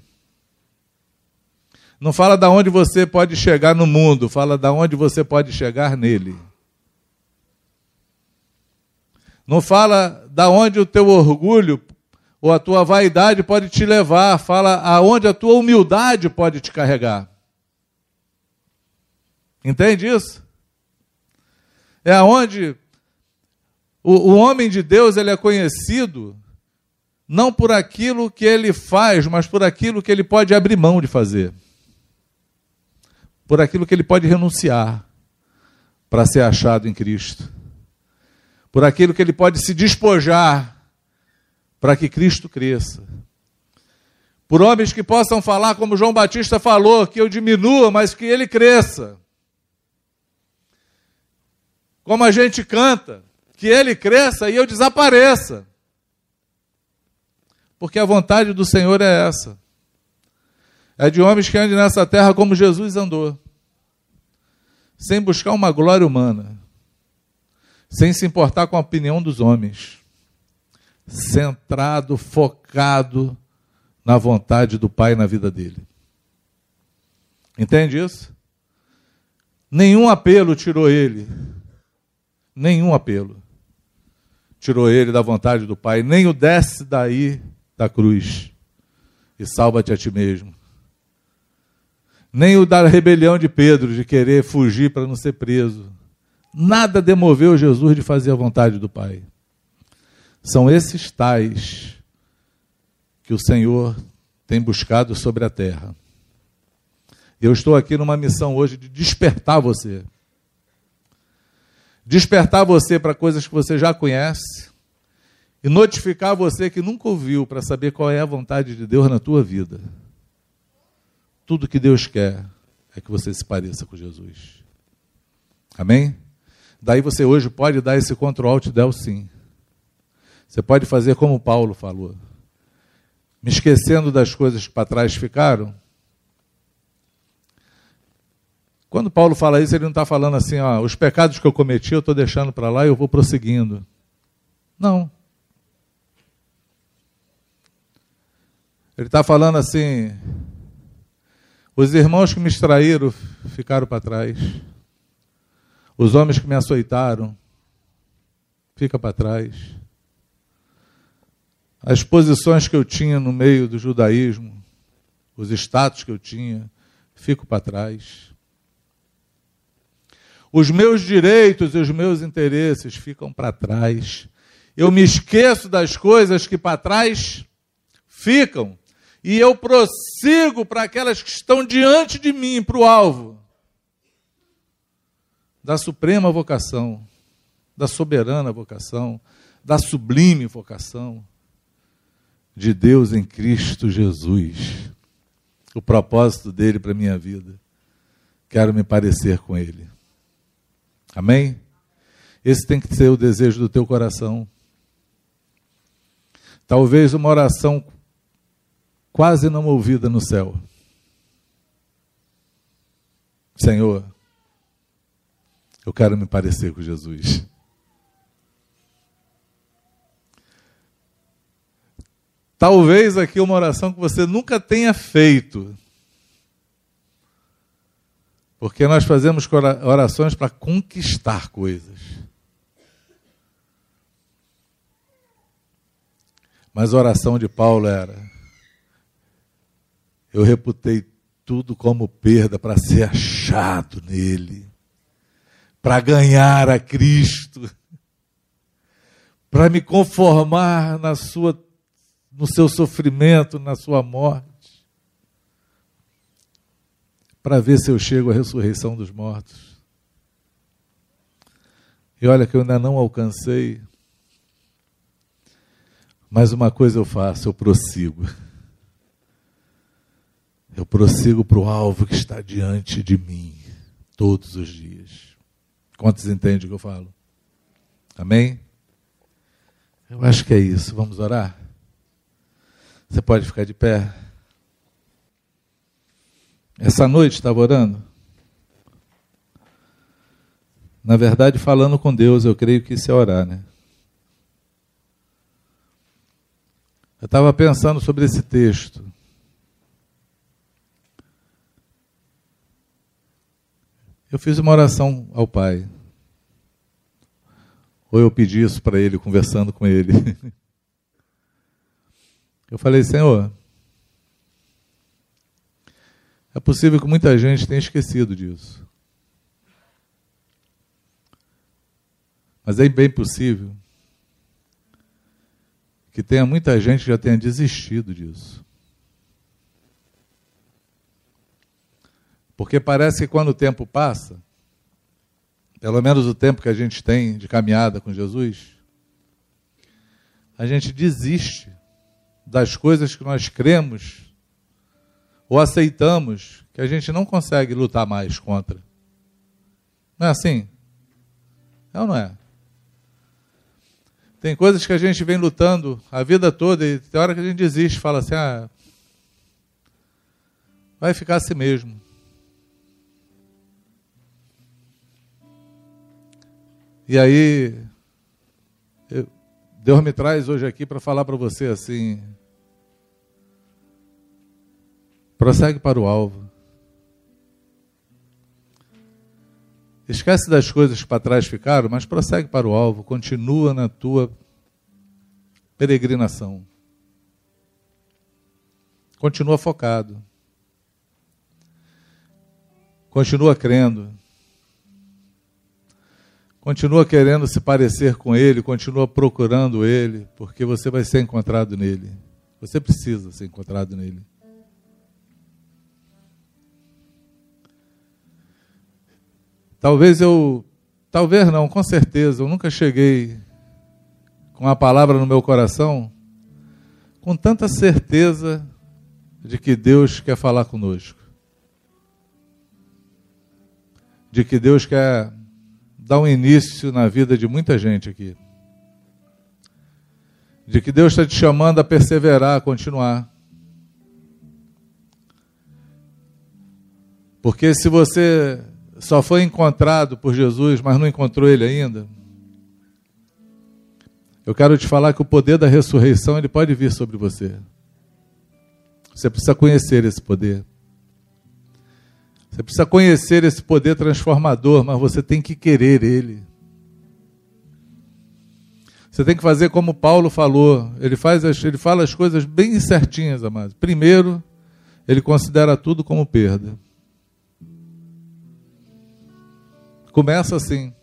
Não fala da onde você pode chegar no mundo, fala da onde você pode chegar nele. Não fala da onde o teu orgulho ou a tua vaidade pode te levar, fala aonde a tua humildade pode te carregar. Entende isso? É aonde o, o homem de Deus ele é conhecido não por aquilo que ele faz, mas por aquilo que ele pode abrir mão de fazer. Por aquilo que ele pode renunciar para ser achado em Cristo por aquilo que ele pode se despojar para que Cristo cresça. Por homens que possam falar como João Batista falou, que eu diminua, mas que ele cresça. Como a gente canta, que ele cresça e eu desapareça. Porque a vontade do Senhor é essa. É de homens que andem nessa terra como Jesus andou, sem buscar uma glória humana sem se importar com a opinião dos homens, centrado, focado na vontade do Pai na vida dele. Entende isso? Nenhum apelo tirou ele, nenhum apelo tirou ele da vontade do Pai, nem o desce daí da cruz e salva-te a ti mesmo. Nem o da rebelião de Pedro, de querer fugir para não ser preso Nada demoveu Jesus de fazer a vontade do Pai. São esses tais que o Senhor tem buscado sobre a terra. Eu estou aqui numa missão hoje de despertar você. Despertar você para coisas que você já conhece e notificar você que nunca ouviu para saber qual é a vontade de Deus na tua vida. Tudo que Deus quer é que você se pareça com Jesus. Amém? Daí você hoje pode dar esse Ctrl Alt Del sim. Você pode fazer como Paulo falou. Me esquecendo das coisas que para trás ficaram. Quando Paulo fala isso, ele não está falando assim, ó, os pecados que eu cometi eu estou deixando para lá e eu vou prosseguindo. Não. Ele está falando assim, Os irmãos que me extraíram ficaram para trás. Os homens que me açoitaram fica para trás. As posições que eu tinha no meio do judaísmo, os status que eu tinha, fico para trás. Os meus direitos e os meus interesses ficam para trás. Eu me esqueço das coisas que para trás ficam e eu prossigo para aquelas que estão diante de mim, para o alvo da suprema vocação, da soberana vocação, da sublime vocação de Deus em Cristo Jesus. O propósito dele para a minha vida. Quero me parecer com ele. Amém? Esse tem que ser o desejo do teu coração. Talvez uma oração quase não ouvida no céu. Senhor, eu quero me parecer com Jesus. Talvez aqui uma oração que você nunca tenha feito. Porque nós fazemos orações para conquistar coisas. Mas a oração de Paulo era: Eu reputei tudo como perda para ser achado nele, para ganhar a Cristo, para me conformar na sua no seu sofrimento, na sua morte, para ver se eu chego à ressurreição dos mortos. E olha que eu ainda não alcancei, mas uma coisa eu faço, eu prossigo. Eu prossigo para o alvo que está diante de mim, todos os dias. Quantos entendem o que eu falo? Amém? Eu acho que é isso. Vamos orar? Você pode ficar de pé. Essa noite estava orando. Na verdade, falando com Deus, eu creio que isso é orar, né? Eu estava pensando sobre esse texto. Eu fiz uma oração ao Pai. Ou eu pedi isso para ele, conversando com ele. Eu falei, Senhor, é possível que muita gente tenha esquecido disso. Mas é bem possível que tenha muita gente que já tenha desistido disso. Porque parece que quando o tempo passa, pelo menos o tempo que a gente tem de caminhada com Jesus, a gente desiste das coisas que nós cremos ou aceitamos que a gente não consegue lutar mais contra. Não é assim? É ou não é? Tem coisas que a gente vem lutando a vida toda e tem hora que a gente desiste, fala assim: ah, vai ficar assim mesmo. E aí, eu, Deus me traz hoje aqui para falar para você assim: prossegue para o alvo. Esquece das coisas que para trás ficaram, mas prossegue para o alvo, continua na tua peregrinação. Continua focado. Continua crendo. Continua querendo se parecer com Ele, continua procurando Ele, porque você vai ser encontrado nele. Você precisa ser encontrado nele. Talvez eu, talvez não, com certeza, eu nunca cheguei com a palavra no meu coração com tanta certeza de que Deus quer falar conosco. De que Deus quer dar um início na vida de muita gente aqui. De que Deus está te chamando a perseverar, a continuar. Porque se você só foi encontrado por Jesus, mas não encontrou ele ainda, eu quero te falar que o poder da ressurreição ele pode vir sobre você. Você precisa conhecer esse poder. Você precisa conhecer esse poder transformador, mas você tem que querer ele. Você tem que fazer como Paulo falou. Ele faz, as, ele fala as coisas bem certinhas, amados. Primeiro, ele considera tudo como perda. Começa assim.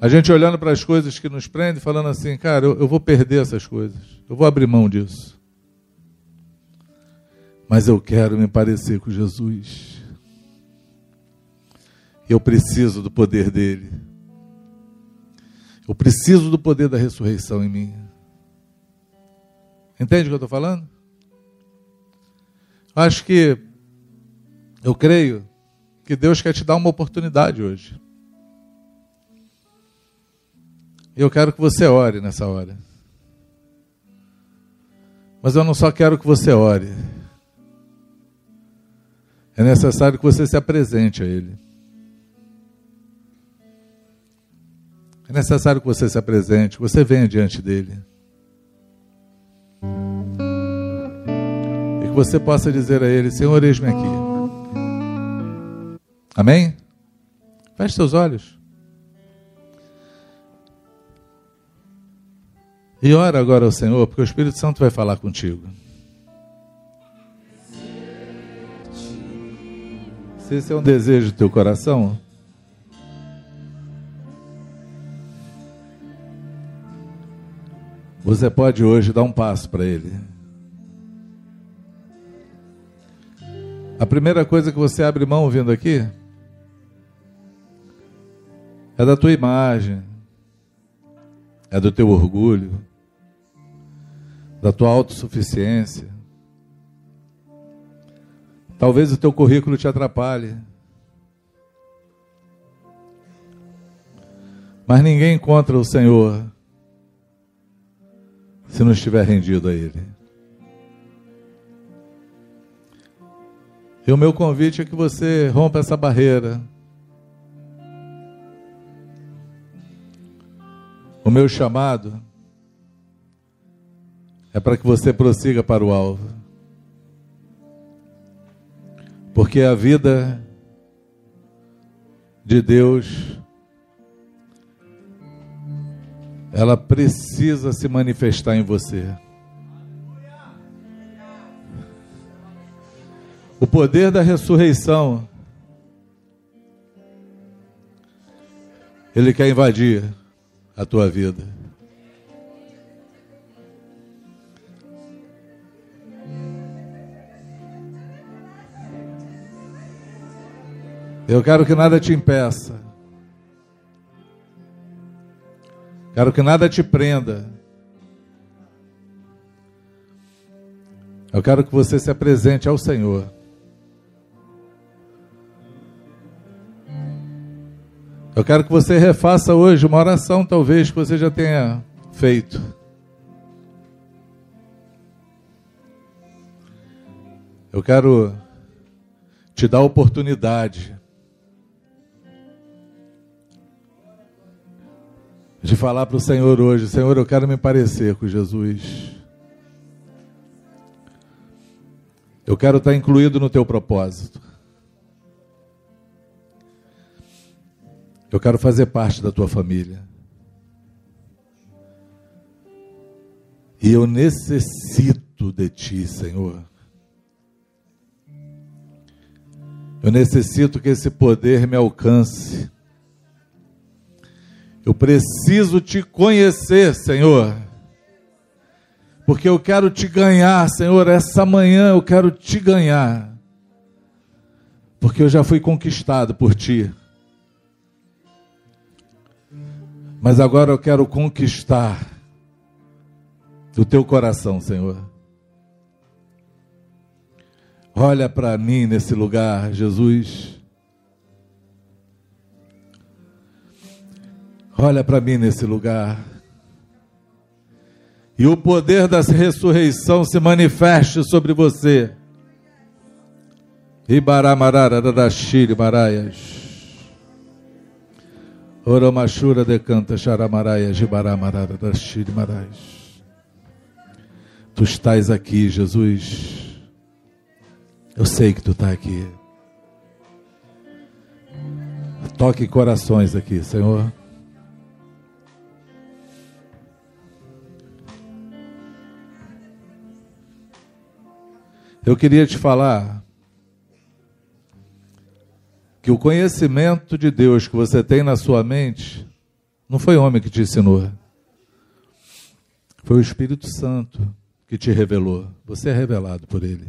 A gente olhando para as coisas que nos prendem, falando assim, cara, eu, eu vou perder essas coisas. Eu vou abrir mão disso. Mas eu quero me parecer com Jesus. Eu preciso do poder dele. Eu preciso do poder da ressurreição em mim. Entende o que eu estou falando? Acho que, eu creio, que Deus quer te dar uma oportunidade hoje. Eu quero que você ore nessa hora. Mas eu não só quero que você ore. É necessário que você se apresente a Ele. É necessário que você se apresente, que você venha diante dele. E que você possa dizer a Ele: Senhor, eis-me aqui. Amém? Feche seus olhos. E ora agora ao Senhor, porque o Espírito Santo vai falar contigo. Se esse é um desejo do teu coração, você pode hoje dar um passo para Ele. A primeira coisa que você abre mão vindo aqui é da tua imagem, é do teu orgulho, da tua autossuficiência. Talvez o teu currículo te atrapalhe. Mas ninguém encontra o Senhor se não estiver rendido a Ele. E o meu convite é que você rompa essa barreira O meu chamado é para que você prossiga para o alvo. Porque a vida de Deus ela precisa se manifestar em você. O poder da ressurreição ele quer invadir a tua vida. Eu quero que nada te impeça. Quero que nada te prenda. Eu quero que você se apresente ao Senhor. Eu quero que você refaça hoje uma oração, talvez que você já tenha feito. Eu quero te dar a oportunidade de falar para o Senhor hoje: Senhor, eu quero me parecer com Jesus. Eu quero estar incluído no teu propósito. Eu quero fazer parte da tua família. E eu necessito de ti, Senhor. Eu necessito que esse poder me alcance. Eu preciso te conhecer, Senhor. Porque eu quero te ganhar, Senhor. Essa manhã eu quero te ganhar. Porque eu já fui conquistado por ti. Mas agora eu quero conquistar o teu coração, Senhor. Olha para mim nesse lugar, Jesus. Olha para mim nesse lugar. E o poder da ressurreição se manifeste sobre você. Ibaramarara da Shiri Maraias. Oramachura decanta Charamaraya Jibaramarara Dashiri Marais. Tu estás aqui, Jesus. Eu sei que tu está aqui. Toque corações aqui, Senhor. Eu queria te falar que o conhecimento de Deus que você tem na sua mente não foi homem que te ensinou. Foi o Espírito Santo que te revelou. Você é revelado por ele.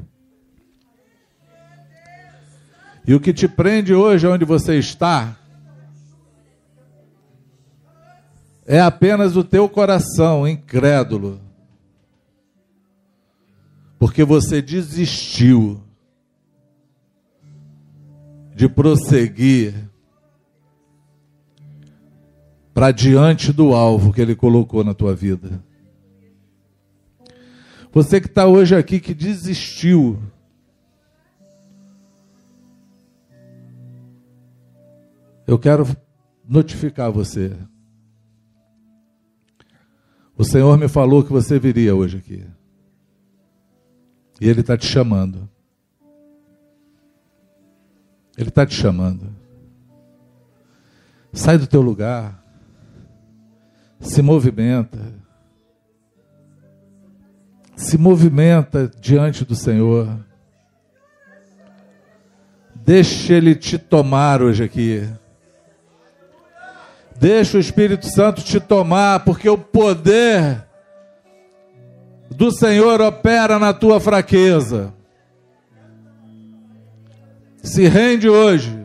E o que te prende hoje onde você está é apenas o teu coração incrédulo. Porque você desistiu de prosseguir para diante do alvo que ele colocou na tua vida. Você que está hoje aqui que desistiu. Eu quero notificar você. O Senhor me falou que você viria hoje aqui. E Ele está te chamando. Ele está te chamando. Sai do teu lugar. Se movimenta se movimenta diante do Senhor. Deixa Ele te tomar hoje aqui. Deixa o Espírito Santo te tomar, porque o poder do Senhor opera na tua fraqueza. Se rende hoje.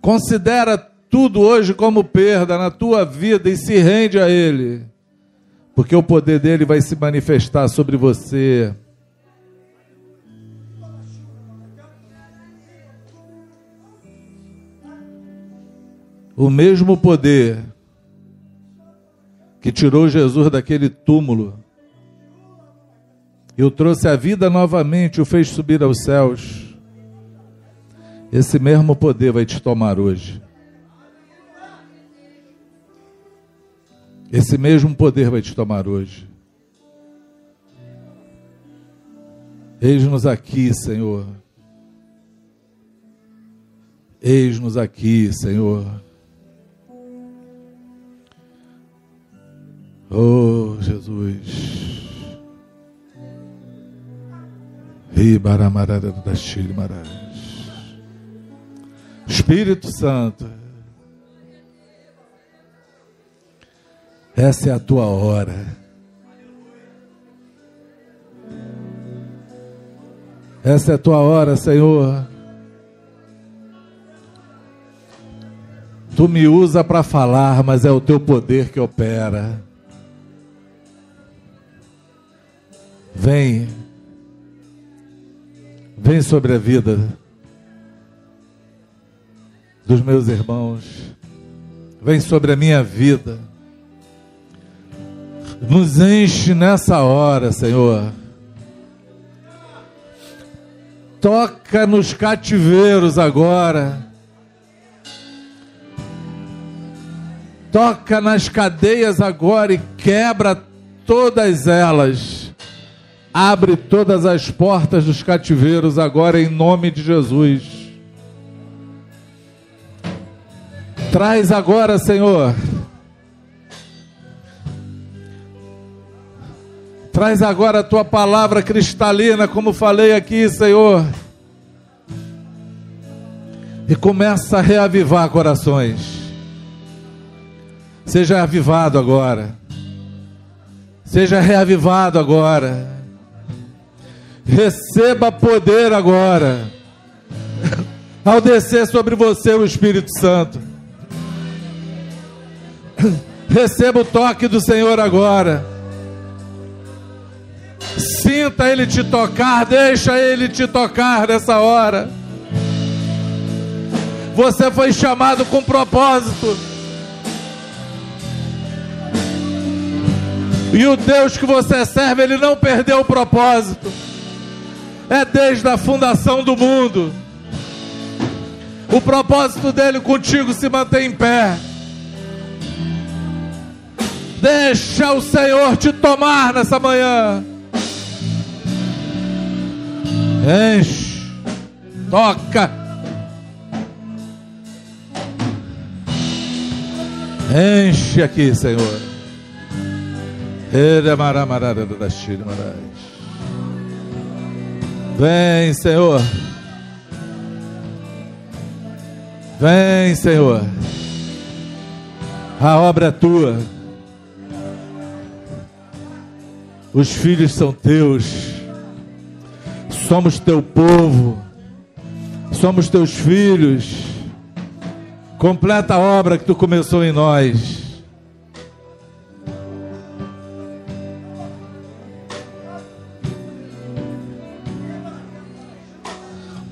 Considera tudo hoje como perda na tua vida e se rende a Ele porque o poder dele vai se manifestar sobre você. O mesmo poder que tirou Jesus daquele túmulo e o trouxe à vida novamente, o fez subir aos céus. Esse mesmo poder vai te tomar hoje. Esse mesmo poder vai te tomar hoje. Eis-nos aqui, Senhor. Eis-nos aqui, Senhor. Oh, Jesus. Espírito Santo. Essa é a tua hora. Essa é a tua hora, Senhor. Tu me usa para falar, mas é o teu poder que opera. Vem. Vem sobre a vida dos meus irmãos. Vem sobre a minha vida. Nos enche nessa hora, Senhor. Toca nos cativeiros agora. Toca nas cadeias agora e quebra todas elas. Abre todas as portas dos cativeiros agora em nome de Jesus. Traz agora, Senhor Traz agora a tua palavra cristalina, como falei aqui, Senhor. E começa a reavivar corações. Seja avivado agora. Seja reavivado agora. Receba poder agora. Ao descer sobre você o Espírito Santo. Receba o toque do Senhor agora. Sinta Ele te tocar, deixa Ele te tocar nessa hora. Você foi chamado com propósito. E o Deus que você serve, Ele não perdeu o propósito é desde a fundação do mundo. O propósito dele contigo se mantém em pé. Deixa o Senhor te tomar nessa manhã. Enche, toca. Enche aqui, Senhor. Ele é maramarada da Chile. Vem, Senhor. Vem, Senhor. A obra é tua. Os filhos são teus. Somos teu povo. Somos teus filhos. Completa a obra que tu começou em nós.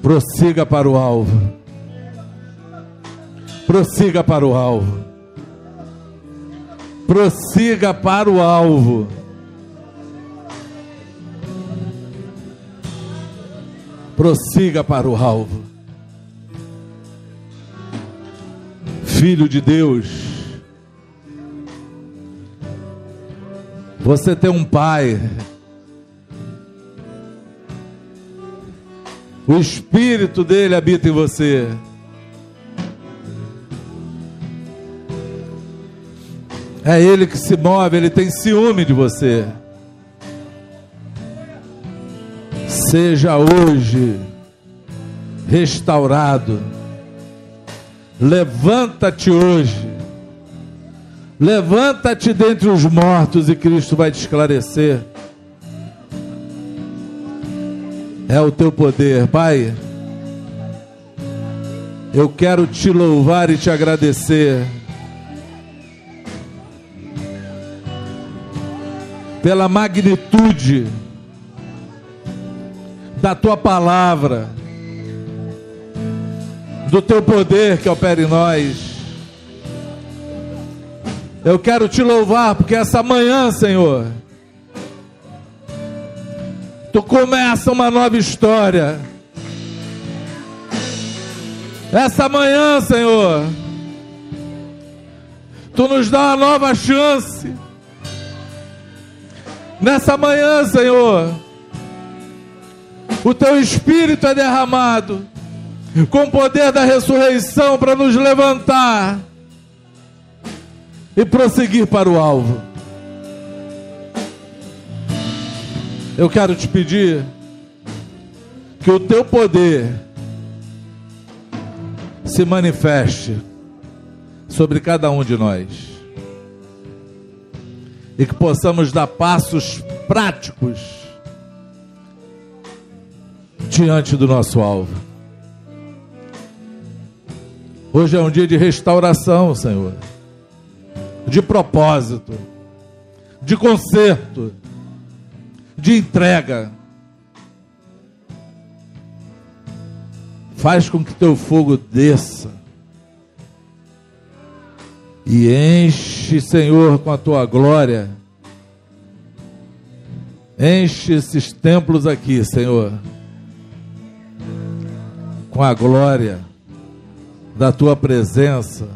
Prossiga para o alvo. Prossiga para o alvo. Prossiga para o alvo. Prossiga para o alvo. Filho de Deus. Você tem um pai O Espírito dele habita em você. É ele que se move, ele tem ciúme de você. Seja hoje restaurado. Levanta-te hoje. Levanta-te dentre os mortos e Cristo vai te esclarecer. É o teu poder, Pai. Eu quero te louvar e te agradecer pela magnitude da tua palavra, do teu poder que opera em nós. Eu quero te louvar porque essa manhã, Senhor, tu começa uma nova história. Essa manhã, Senhor, tu nos dá uma nova chance. Nessa manhã, Senhor, o teu espírito é derramado com o poder da ressurreição para nos levantar e prosseguir para o alvo. Eu quero te pedir que o teu poder se manifeste sobre cada um de nós. E que possamos dar passos práticos diante do nosso alvo. Hoje é um dia de restauração, Senhor, de propósito, de conserto de entrega. Faz com que teu fogo desça. E enche, Senhor, com a tua glória. Enche esses templos aqui, Senhor, com a glória da tua presença,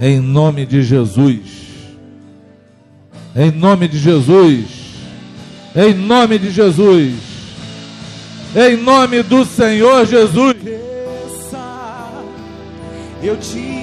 em nome de Jesus. Em nome de Jesus. Em nome de Jesus. Em nome do Senhor Jesus. Eu te